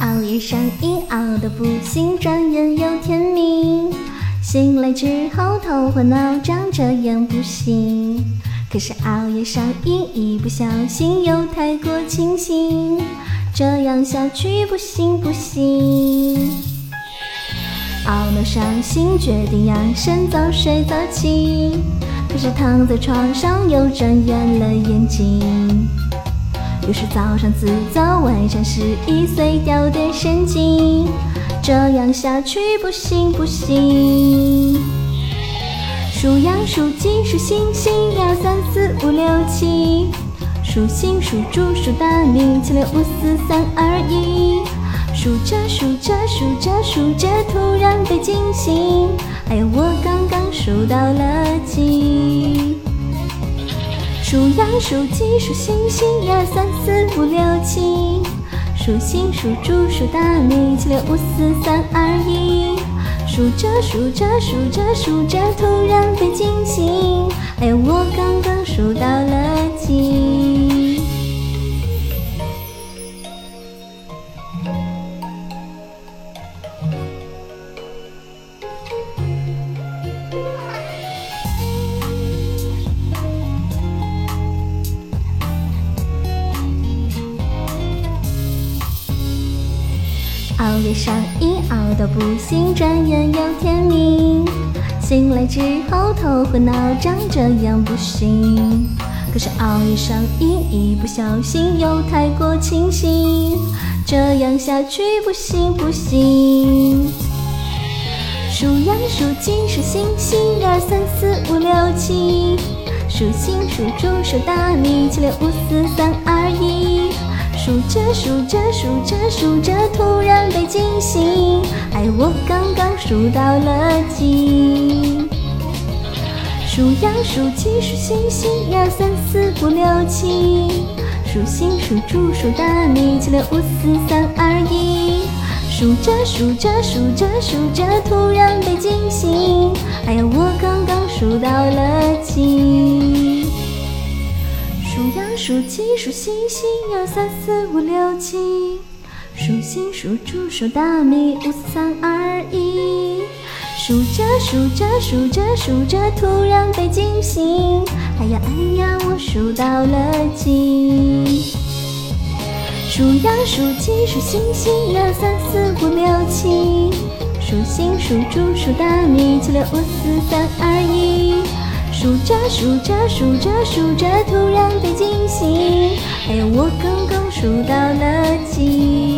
熬夜上瘾熬得不行，转眼又天明。醒来之后头昏脑胀，这样不行。可是熬夜上瘾，一不小心又太过清醒，这样下去不行不行。熬到伤心，决定养生，早睡早起。可是躺在床上又睁圆了眼睛。又是早上自早，晚上失忆，碎掉点神经，这样下去不行不行。数羊数鸡数星星，一二三四五六七。数星数猪数大米，七六五四三二一。数着数着数着数着，突然被惊醒，哎呀，我刚刚数到了几？数羊数鸡数星星，一二三四五六七。数星数猪数大米，七六五四三二一。数着数着数着数着，突然被惊醒，哎呀，我刚刚数到熬夜上瘾，熬到不行，转眼又天明。醒来之后头昏脑胀，这样不行。可是熬夜上瘾，一不小心又太过清醒，这样下去不行不行。数羊数鸡数星星，一二三四五六七。数星数猪数大米，七六五四三二一。数着数着数着数着，突然被惊醒，哎，我刚刚数到了几？数羊数鸡数星星，一二三四五六七。数星数猪数大米，七六五四三二一。数着数着数着数着，突然被惊醒，哎呀，我刚刚数到了几？数羊数鸡数星星，一二三四五六七。数星数猪数大米，五四三二一。数着数着数着数着，突然被惊醒，哎呀哎呀，我数到了几？数羊数鸡数星星，一二三四五六七。数星数猪数大米，七六五四三二一。数着数着数着数着，突然被惊醒，哎呀，我刚刚数到了几？